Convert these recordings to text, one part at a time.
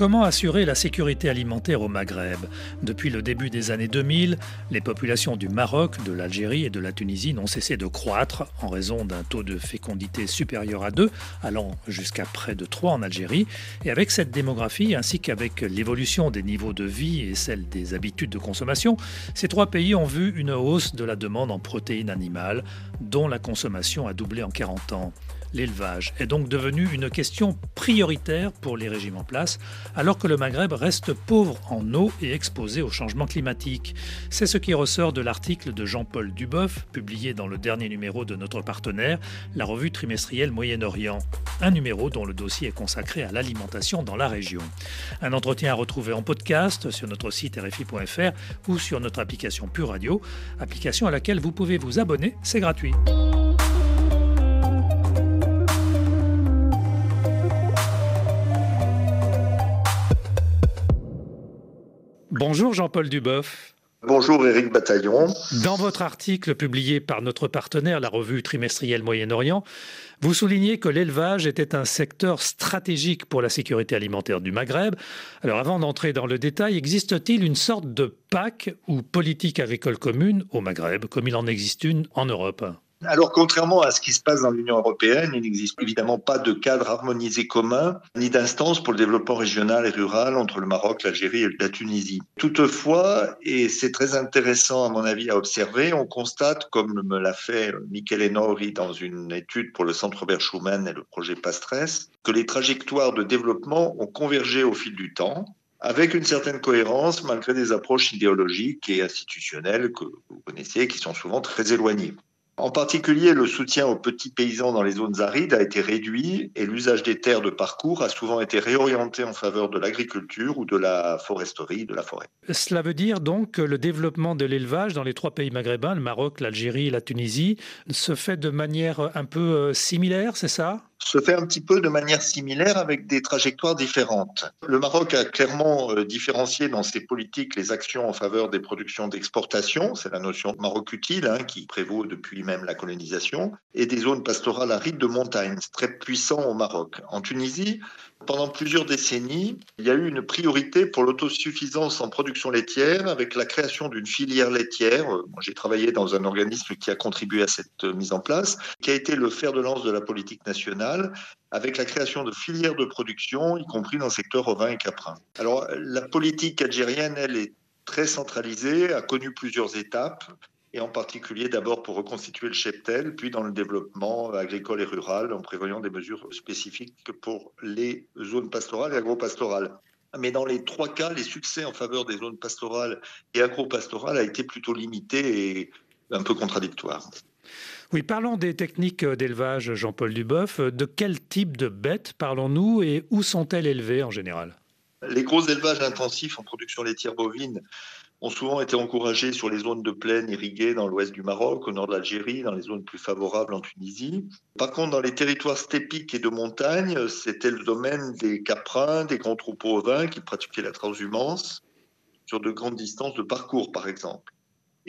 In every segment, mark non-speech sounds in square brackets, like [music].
Comment assurer la sécurité alimentaire au Maghreb? Depuis le début des années 2000, les populations du Maroc, de l'Algérie et de la Tunisie n'ont cessé de croître en raison d'un taux de fécondité supérieur à 2, allant jusqu'à près de 3 en Algérie. Et avec cette démographie, ainsi qu'avec l'évolution des niveaux de vie et celle des habitudes de consommation, ces trois pays ont vu une hausse de la demande en protéines animales, dont la consommation a doublé en 40 ans. L'élevage est donc devenu une question prioritaire pour les régimes en place, alors que le Maghreb reste pauvre en eau et exposé au changement climatique. C'est ce qui ressort de l'article de Jean-Paul Duboff, publié dans le dernier numéro de notre partenaire, la revue trimestrielle Moyen-Orient. Un numéro dont le dossier est consacré à l'alimentation dans la région. Un entretien à retrouver en podcast sur notre site rfi.fr ou sur notre application Pure Radio, application à laquelle vous pouvez vous abonner, c'est gratuit. Bonjour Jean-Paul Duboff. Bonjour Éric Bataillon. Dans votre article publié par notre partenaire, la revue trimestrielle Moyen-Orient, vous soulignez que l'élevage était un secteur stratégique pour la sécurité alimentaire du Maghreb. Alors avant d'entrer dans le détail, existe-t-il une sorte de PAC ou politique agricole commune au Maghreb, comme il en existe une en Europe? Alors, contrairement à ce qui se passe dans l'Union européenne, il n'existe évidemment pas de cadre harmonisé commun, ni d'instance pour le développement régional et rural entre le Maroc, l'Algérie et la Tunisie. Toutefois, et c'est très intéressant à mon avis à observer, on constate, comme me l'a fait Michele Enori dans une étude pour le Centre Robert Schuman et le projet Pastres, que les trajectoires de développement ont convergé au fil du temps, avec une certaine cohérence malgré des approches idéologiques et institutionnelles que vous connaissez, qui sont souvent très éloignées. En particulier, le soutien aux petits paysans dans les zones arides a été réduit et l'usage des terres de parcours a souvent été réorienté en faveur de l'agriculture ou de la foresterie, de la forêt. Cela veut dire donc que le développement de l'élevage dans les trois pays maghrébins, le Maroc, l'Algérie et la Tunisie, se fait de manière un peu euh, similaire, c'est ça? Se fait un petit peu de manière similaire avec des trajectoires différentes. Le Maroc a clairement euh, différencié dans ses politiques les actions en faveur des productions d'exportation, c'est la notion de Maroc utile hein, qui prévaut depuis même la colonisation, et des zones pastorales arides de montagne, très puissant au Maroc. En Tunisie, pendant plusieurs décennies, il y a eu une priorité pour l'autosuffisance en production laitière avec la création d'une filière laitière. J'ai travaillé dans un organisme qui a contribué à cette mise en place, qui a été le fer de lance de la politique nationale avec la création de filières de production, y compris dans le secteur ovin et caprin. Alors, la politique algérienne, elle est très centralisée, a connu plusieurs étapes et en particulier d'abord pour reconstituer le cheptel, puis dans le développement agricole et rural en prévoyant des mesures spécifiques pour les zones pastorales et agro-pastorales. Mais dans les trois cas, les succès en faveur des zones pastorales et agro-pastorales a été plutôt limité et un peu contradictoire. Oui, parlons des techniques d'élevage, Jean-Paul Duboff. De quel type de bêtes parlons-nous et où sont-elles élevées en général? Les gros élevages intensifs en production laitière bovine ont souvent été encouragés sur les zones de plaine irriguées dans l'ouest du Maroc, au nord de l'Algérie, dans les zones plus favorables en Tunisie. Par contre, dans les territoires stépiques et de montagne, c'était le domaine des caprins, des grands troupeaux ovins qui pratiquaient la transhumance sur de grandes distances de parcours, par exemple.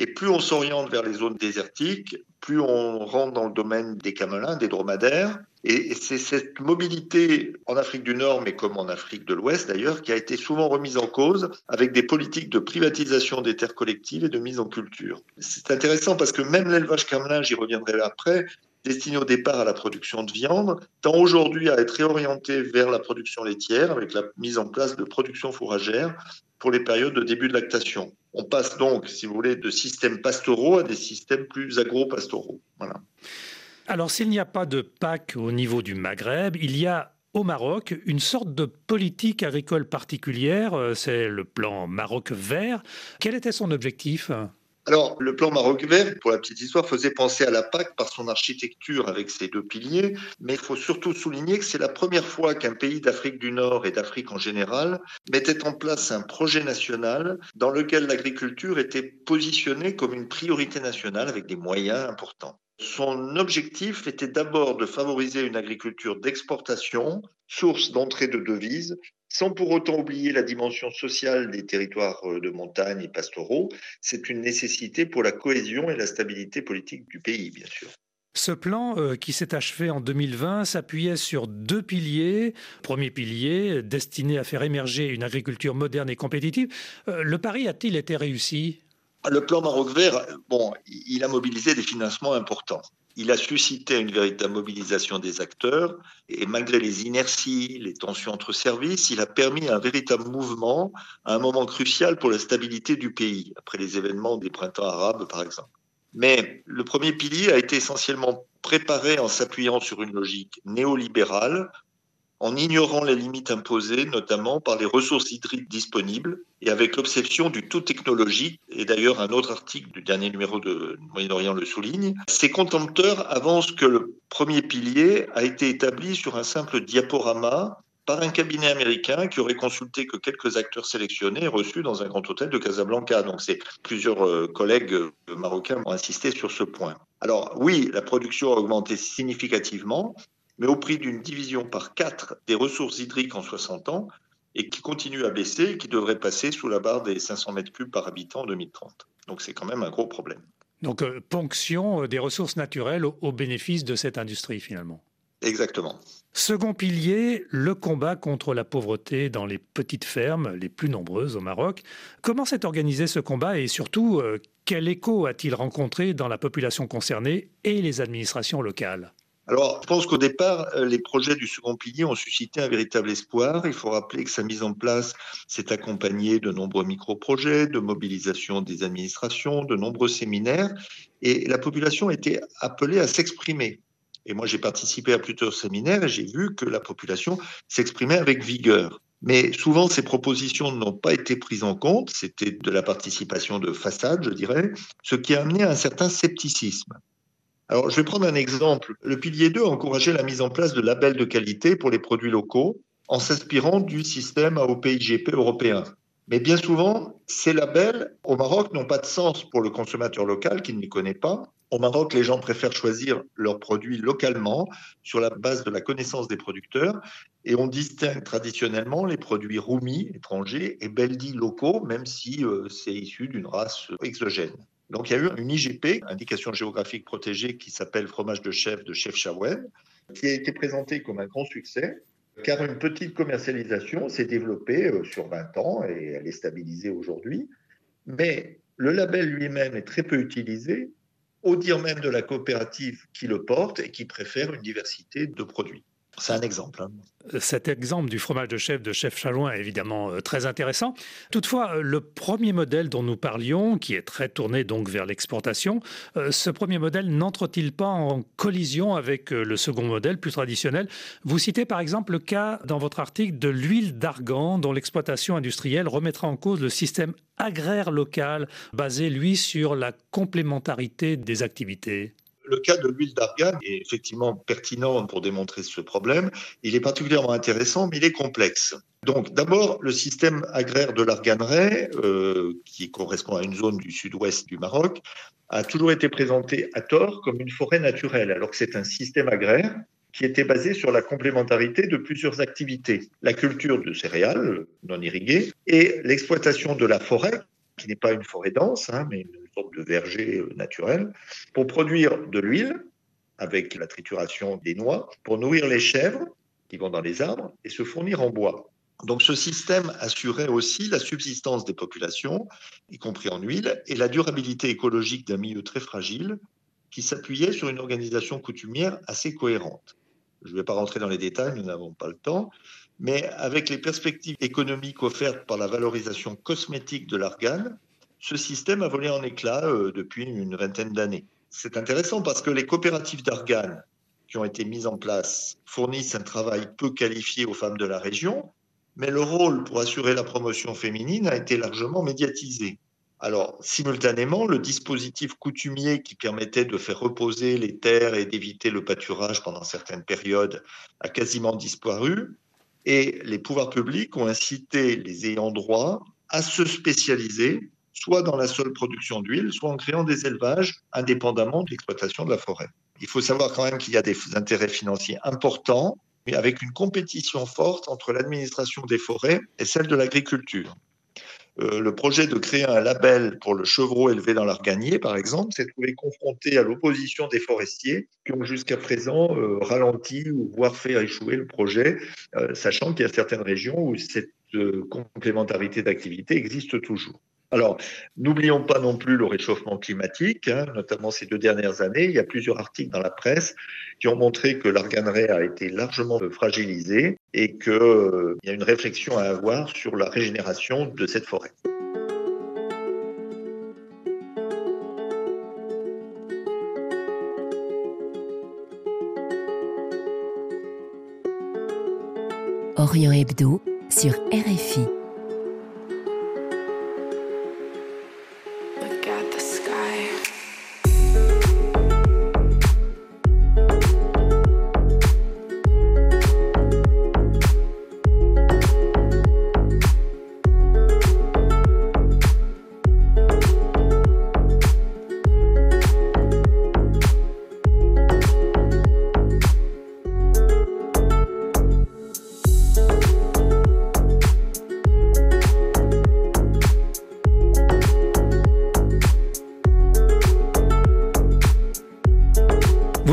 Et plus on s'oriente vers les zones désertiques, plus on rentre dans le domaine des camelins, des dromadaires. Et c'est cette mobilité en Afrique du Nord, mais comme en Afrique de l'Ouest d'ailleurs, qui a été souvent remise en cause avec des politiques de privatisation des terres collectives et de mise en culture. C'est intéressant parce que même l'élevage camelin, j'y reviendrai après, destiné au départ à la production de viande, tend aujourd'hui à être réorienté vers la production laitière avec la mise en place de production fourragère pour les périodes de début de lactation. On passe donc, si vous voulez, de systèmes pastoraux à des systèmes plus agro-pastoraux. Voilà. Alors, s'il n'y a pas de PAC au niveau du Maghreb, il y a au Maroc une sorte de politique agricole particulière, euh, c'est le plan Maroc vert. Quel était son objectif? Alors, le plan Maroc vert, pour la petite histoire, faisait penser à la PAC par son architecture avec ses deux piliers, mais il faut surtout souligner que c'est la première fois qu'un pays d'Afrique du Nord et d'Afrique en général mettait en place un projet national dans lequel l'agriculture était positionnée comme une priorité nationale avec des moyens importants. Son objectif était d'abord de favoriser une agriculture d'exportation, source d'entrée de devises, sans pour autant oublier la dimension sociale des territoires euh, de montagne et pastoraux. C'est une nécessité pour la cohésion et la stabilité politique du pays, bien sûr. Ce plan euh, qui s'est achevé en 2020 s'appuyait sur deux piliers. Premier pilier, destiné à faire émerger une agriculture moderne et compétitive. Euh, le pari a-t-il été réussi? Le plan Maroc Vert, bon, il a mobilisé des financements importants il a suscité une véritable mobilisation des acteurs et malgré les inerties, les tensions entre services, il a permis un véritable mouvement à un moment crucial pour la stabilité du pays, après les événements des printemps arabes par exemple. Mais le premier pilier a été essentiellement préparé en s'appuyant sur une logique néolibérale en ignorant les limites imposées, notamment par les ressources hydriques disponibles, et avec l'obsession du tout technologique, et d'ailleurs un autre article du dernier numéro de Moyen-Orient le souligne, ces contempteurs avancent que le premier pilier a été établi sur un simple diaporama par un cabinet américain qui aurait consulté que quelques acteurs sélectionnés et reçus dans un grand hôtel de Casablanca. Donc, c'est plusieurs euh, collègues euh, marocains ont insisté sur ce point. Alors, oui, la production a augmenté significativement, mais au prix d'une division par quatre des ressources hydriques en 60 ans et qui continue à baisser et qui devrait passer sous la barre des 500 mètres cubes par habitant en 2030. Donc c'est quand même un gros problème. Donc euh, ponction euh, des ressources naturelles au, bénéfice de cette industrie finalement. Exactement. Second pilier, le combat contre la pauvreté dans les petites fermes, les plus nombreuses au Maroc. Comment s'est organisé ce combat et surtout, euh, quel écho a-t-il rencontré dans la population concernée et les administrations locales? Alors, je pense qu'au départ, euh, les projets du second pilier ont suscité un véritable espoir. Il faut rappeler que sa mise en place s'est accompagnée de nombreux micro-projets, de mobilisation des administrations, de nombreux séminaires, et la population était appelée à s'exprimer. Et moi, j'ai participé à plusieurs séminaires et j'ai vu que la population s'exprimait avec vigueur. Mais souvent, ces propositions n'ont pas été prises en compte. C'était de la participation de façade, je dirais, ce qui a amené à un certain scepticisme. Je vais prendre un exemple. Le pilier 2 a encouragé la mise en place de labels de qualité pour les produits locaux en s'inspirant du système AOP-IGP européen. Mais bien souvent, ces labels au Maroc n'ont pas de sens pour le consommateur local qui ne les connaît pas. Au Maroc, les gens préfèrent choisir leurs produits localement sur la base de la connaissance des producteurs et on distingue traditionnellement les produits roumi étrangers et beldi locaux, même si euh, c'est issu d'une race exogène. Donc il y a eu une IGP, indication géographique protégée, qui s'appelle fromage de chef de Chef Chawen, qui a été présentée comme un grand succès, car une petite commercialisation s'est développée euh, sur 20 ans et elle est stabilisée aujourd'hui. Mais le label lui-même est très peu utilisé, au dire même de la coopérative qui le porte et qui préfère une diversité de produits. C'est un exemple. Hein. Cet exemple du fromage de chef de Chef Chalouin est évidemment euh, très intéressant. Toutefois, euh, le premier modèle dont nous parlions, qui est très tourné donc vers l'exportation, euh, ce premier modèle n'entre-t-il pas en collision avec le second modèle plus traditionnel? Vous citez par exemple le cas dans votre article de l'huile d'argan dont l'exploitation industrielle remettra en cause le système agraire local basé lui sur la complémentarité des activités. Le cas de l'huile d'argan est effectivement pertinent pour démontrer ce problème. Il est particulièrement intéressant, mais il est complexe. Donc, d'abord, le système agraire de l'arganeraie, euh, qui correspond à une zone du sud-ouest du Maroc, a toujours été présenté à tort comme une forêt naturelle, alors que c'est un système agraire qui était basé sur la complémentarité de plusieurs activités. La culture de céréales non irriguées et l'exploitation de la forêt, qui n'est pas une forêt dense, hein, mais une de verger euh, naturel, pour produire de l'huile avec la trituration des noix, pour nourrir les chèvres qui vont dans les arbres et se fournir en bois. Donc ce système assurait aussi la subsistance des populations, y compris en huile, et la durabilité écologique d'un milieu très fragile qui s'appuyait sur une organisation coutumière assez cohérente. Je ne vais pas rentrer dans les détails, nous n'avons pas le temps, mais avec les perspectives économiques offertes par la valorisation cosmétique de l'argane, ce système a volé en éclats euh, depuis une vingtaine d'années. C'est intéressant parce que les coopératives d'argane qui ont été mises en place fournissent un travail peu qualifié aux femmes de la région, mais le rôle pour assurer la promotion féminine a été largement médiatisé. Alors, simultanément, le dispositif coutumier qui permettait de faire reposer les terres et d'éviter le pâturage pendant certaines périodes a quasiment disparu, et les pouvoirs publics ont incité les ayants droit à se spécialiser soit dans la seule production d'huile, soit en créant des élevages indépendamment de l'exploitation de la forêt. Il faut savoir quand même qu'il y a des intérêts financiers importants mais avec une compétition forte entre l'administration des forêts et celle de l'agriculture. Euh, le projet de créer un label pour le chevreau élevé dans l'arganier, par exemple, s'est trouvé confronté à l'opposition des forestiers qui ont jusqu'à présent euh, ralenti ou voire fait échouer le projet, euh, sachant qu'il y a certaines régions où cette complémentarité d'activité existe toujours. Alors, n'oublions pas non plus le réchauffement climatique, hein, notamment ces deux dernières années. Il y a plusieurs articles dans la presse qui ont montré que l'arganerie a été largement fragilisé et qu'il euh, y a une réflexion à avoir sur la régénération de cette forêt. Orient Hebdo sur RFI.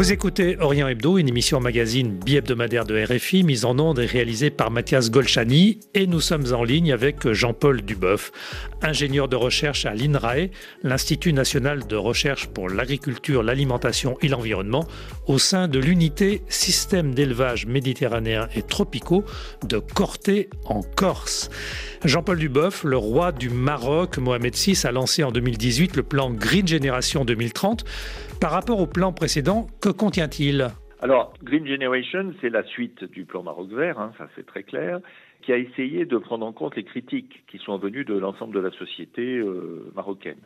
Vous écoutez Orient Hebdo, une émission magazine bi-hebdomadaire de RFI, mise en onde et réalisée par Mathias Golchani. Et nous sommes en ligne avec Jean-Paul Duboff, ingénieur de recherche à l'INRAE, l'Institut national de recherche pour l'agriculture, l'alimentation et l'environnement, au sein de l'unité Système d'élevage méditerranéen et tropicaux de Corté en Corse. Jean-Paul Duboff, le roi du Maroc, Mohamed VI, a lancé en 2018 le plan Green Generation 2030. Par rapport au plan précédent, que contient-il? Alors, Green Generation, c'est la suite du plan Maroc vert, hein, ça c'est très clair, qui a essayé de prendre en compte les critiques qui sont venues de l'ensemble de la société euh, marocaine.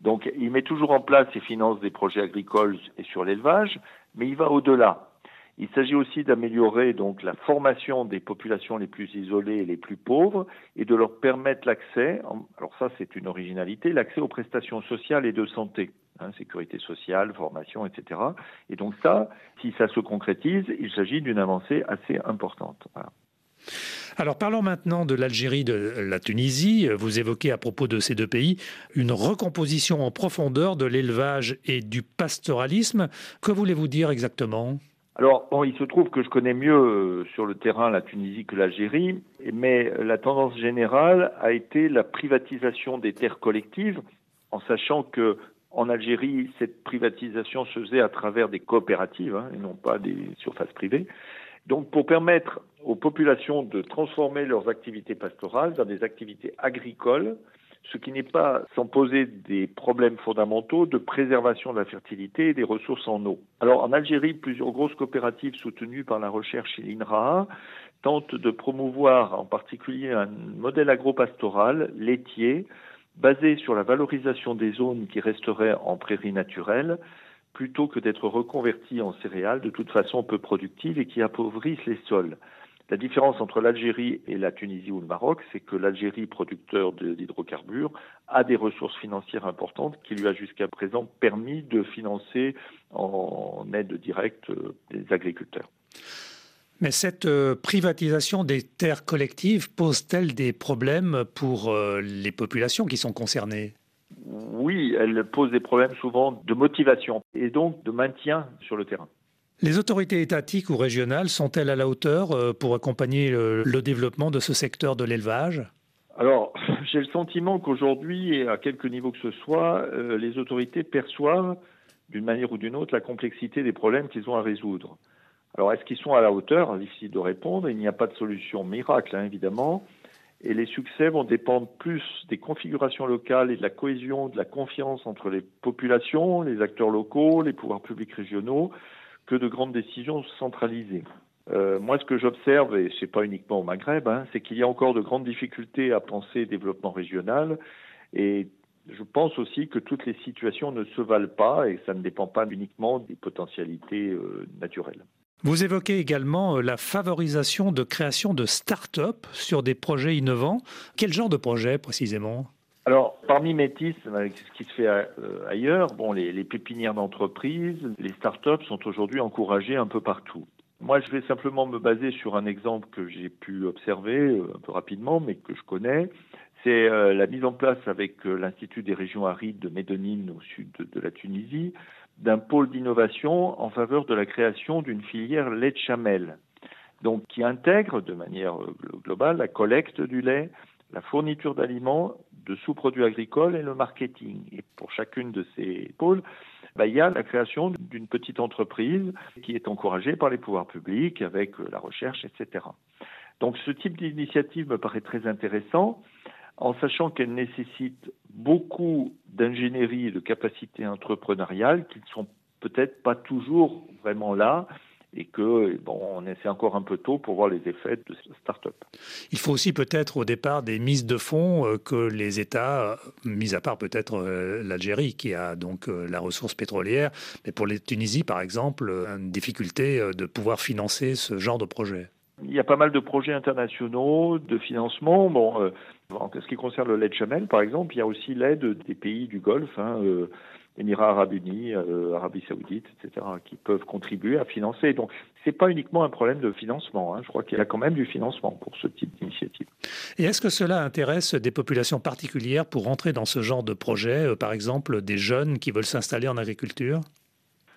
Donc, il met toujours en place et finance des projets agricoles et sur l'élevage, mais il va au-delà. Il s'agit aussi d'améliorer la formation des populations les plus isolées et les plus pauvres et de leur permettre l'accès, alors ça c'est une originalité, l'accès aux prestations sociales et de santé, hein, sécurité sociale, formation, etc. Et donc ça, si ça se concrétise, il s'agit d'une avancée assez importante. Alors parlons maintenant de l'Algérie, de la Tunisie. Vous évoquez à propos de ces deux pays une recomposition en profondeur de l'élevage et du pastoralisme. Que voulez-vous dire exactement? Alors, bon, il se trouve que je connais mieux euh, sur le terrain la Tunisie que l'Algérie, mais la tendance générale a été la privatisation des terres collectives, en sachant que en Algérie, cette privatisation se faisait à travers des coopératives hein, et non pas des surfaces privées. Donc, pour permettre aux populations de transformer leurs activités pastorales dans des activités agricoles, ce qui n'est pas sans poser des problèmes fondamentaux de préservation de la fertilité et des ressources en eau. Alors en Algérie, plusieurs grosses coopératives soutenues par la recherche et l'INRAA tentent de promouvoir en particulier un modèle agropastoral laitier basé sur la valorisation des zones qui resteraient en prairies naturelles plutôt que d'être reconverties en céréales de toute façon peu productives et qui appauvrissent les sols. La différence entre l'Algérie et la Tunisie ou le Maroc, c'est que l'Algérie, producteur d'hydrocarbures, a des ressources financières importantes qui lui a jusqu'à présent permis de financer en aide directe les euh, agriculteurs. Mais cette euh, privatisation des terres collectives pose-t-elle des problèmes pour euh, les populations qui sont concernées? Oui, elle pose des problèmes souvent de motivation et donc de maintien sur le terrain. Les autorités étatiques ou régionales sont-elles à la hauteur euh, pour accompagner le, développement de ce secteur de l'élevage? Alors, [laughs] j'ai le sentiment qu'aujourd'hui, et à quelque niveau que ce soit, euh, les autorités perçoivent d'une manière ou d'une autre la complexité des problèmes qu'ils ont à résoudre. Alors, est-ce qu'ils sont à la hauteur? Difficile de répondre. Il n'y a pas de solution miracle, hein, évidemment. Et les succès vont dépendre plus des configurations locales et de la cohésion, de la confiance entre les populations, les acteurs locaux, les pouvoirs publics régionaux, que de grandes décisions centralisées. Euh, moi, ce que j'observe, et ce n'est pas uniquement au Maghreb, hein, c'est qu'il y a encore de grandes difficultés à penser développement régional. Et je pense aussi que toutes les situations ne se valent pas et ça ne dépend pas uniquement des potentialités euh, naturelles. Vous évoquez également euh, la favorisation de création de start-up sur des projets innovants. Quel genre de projet précisément? Alors, parmi Métis, avec ce qui se fait euh, ailleurs, bon, les, pépinières d'entreprise, les start-up sont aujourd'hui encouragées un peu partout. Moi, je vais simplement me baser sur un exemple que j'ai pu observer un peu rapidement, mais que je connais. C'est la mise en place avec l'Institut des régions arides de Médonine au sud de la Tunisie d'un pôle d'innovation en faveur de la création d'une filière lait de chamel, donc qui intègre de manière euh, globale la collecte du lait, la fourniture d'aliments, de sous-produits agricoles et le marketing. Et pour chacune de ces pôles, bah, il y a la création d'une petite entreprise qui est encouragée par les pouvoirs publics avec euh, la recherche, etc. Donc ce type d'initiative me paraît très intéressant en sachant qu'elle nécessite beaucoup d'ingénierie et de capacités entrepreneuriales qui ne sont peut-être pas toujours vraiment là et que bon, on essaie encore un peu tôt pour voir les effets de cette start-up. Il faut aussi peut-être au départ des mises de fonds euh, que les États, mis à part peut-être euh, l'Algérie qui a donc euh, la ressource pétrolière, mais pour les Tunisie par exemple, une difficulté de pouvoir financer ce genre de projet. Il y a pas mal de projets internationaux de financement. Bon, euh, en ce qui concerne le lait de chamel, par exemple, il y a aussi l'aide des pays du Golfe, hein, euh, Émirats arabes unis, euh, Arabie saoudite, etc., qui peuvent contribuer à financer. Donc, c'est pas uniquement un problème de financement. Hein. Je crois qu'il y a quand même du financement pour ce type d'initiative. Et est-ce que cela intéresse des populations particulières pour rentrer dans ce genre de projet, par exemple des jeunes qui veulent s'installer en agriculture?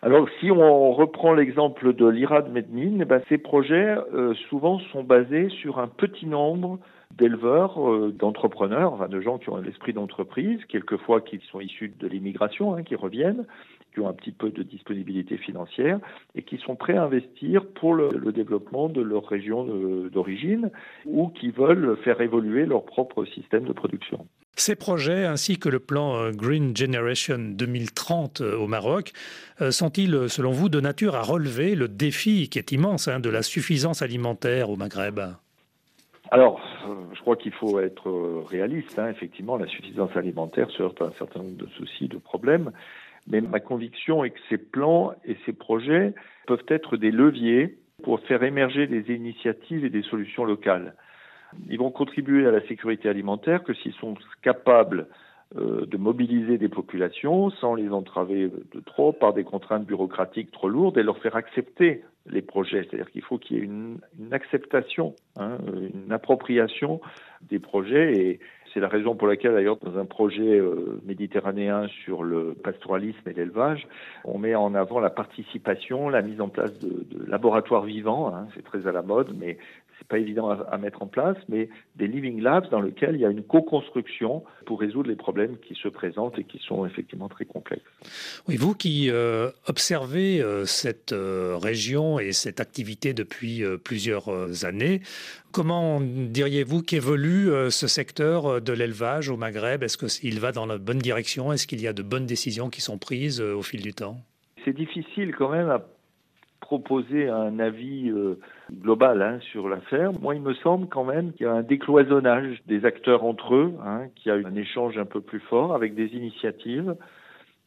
Alors, si on reprend l'exemple de l'IRAD Mednin, eh ben, ces projets euh, souvent sont basés sur un petit nombre d'éleveurs, euh, d'entrepreneurs, enfin, de gens qui ont l'esprit d'entreprise, quelquefois qui sont issus de l'immigration, hein, qui reviennent, qui ont un petit peu de disponibilité financière et qui sont prêts à investir pour le, développement de leur région d'origine ou qui veulent faire évoluer leur propre système de production. Ces projets, ainsi que le plan euh, Green Generation 2030 euh, au Maroc, euh, sont-ils, selon vous, de nature à relever le défi qui est immense hein, de la suffisance alimentaire au Maghreb? Alors, je crois qu'il faut être réaliste. Hein. Effectivement, la suffisance alimentaire se heurte à un certain nombre de soucis, de problèmes. Mais ma conviction est que ces plans et ces projets peuvent être des leviers pour faire émerger des initiatives et des solutions locales. Ils vont contribuer à la sécurité alimentaire que s'ils sont capables euh, de mobiliser des populations sans les entraver de trop par des contraintes bureaucratiques trop lourdes et leur faire accepter les projets. C'est-à-dire qu'il faut qu'il y ait une, acceptation, hein, une appropriation des projets et c'est la raison pour laquelle, d'ailleurs, dans un projet euh, méditerranéen sur le pastoralisme et l'élevage, on met en avant la participation, la mise en place de, laboratoires vivants. Hein, c'est très à la mode, mais c'est pas évident à, mettre en place, mais des living labs dans lesquels il y a une co-construction pour résoudre les problèmes qui se présentent et qui sont effectivement très complexes. Oui, vous qui euh, observez euh, cette euh, région et cette activité depuis plusieurs années, comment diriez-vous qu'évolue ce secteur de l'élevage au Maghreb? Est-ce qu'il va dans la bonne direction? Est-ce qu'il y a de bonnes décisions qui sont prises au fil du temps? C'est difficile quand même à proposer un avis euh, global hein, sur l'affaire. Moi, il me semble quand même qu'il y a un décloisonnage des acteurs entre eux, hein, qu'il y a eu un échange un peu plus fort avec des initiatives.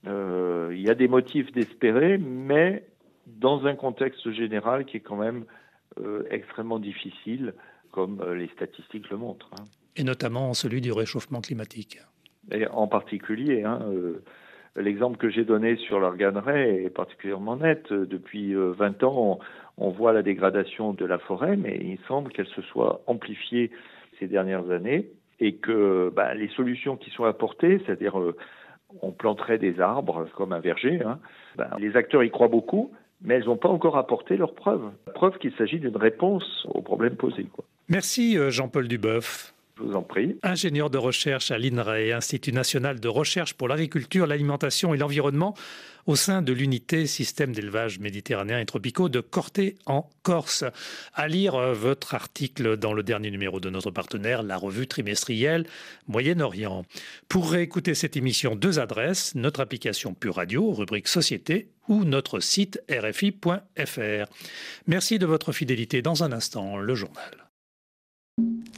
Euh, il y a des motifs d'espérer, mais dans un contexte général qui est quand même euh, extrêmement difficile, comme les statistiques le montrent. Hein. Et notamment celui du réchauffement climatique. Et en particulier, hein, L'exemple que j'ai donné sur l'organerie est particulièrement net. Depuis 20 euh, ans, on, voit la dégradation de la forêt, mais il semble qu'elle se soit amplifiée ces dernières années et que bah, les solutions qui sont apportées, c'est-à-dire euh, on planterait des arbres comme un verger, hein, bah, les acteurs y croient beaucoup, mais elles n'ont pas encore apporté leurs preuves. Preuve qu'il s'agit d'une réponse aux problèmes posés. Merci euh, Jean-Paul Duboeuf. Je vous en prie. Ingénieur de recherche à l'INRAE, Institut national de recherche pour l'agriculture, l'alimentation et l'environnement, au sein de l'unité système d'élevage méditerranéen et tropicaux de Corté en Corse. À lire euh, votre article dans le dernier numéro de notre partenaire, la revue trimestrielle Moyen-Orient. Pour réécouter cette émission, deux adresses, notre application Pure Radio, rubrique Société, ou notre site rfi.fr. Merci de votre fidélité. Dans un instant, le journal.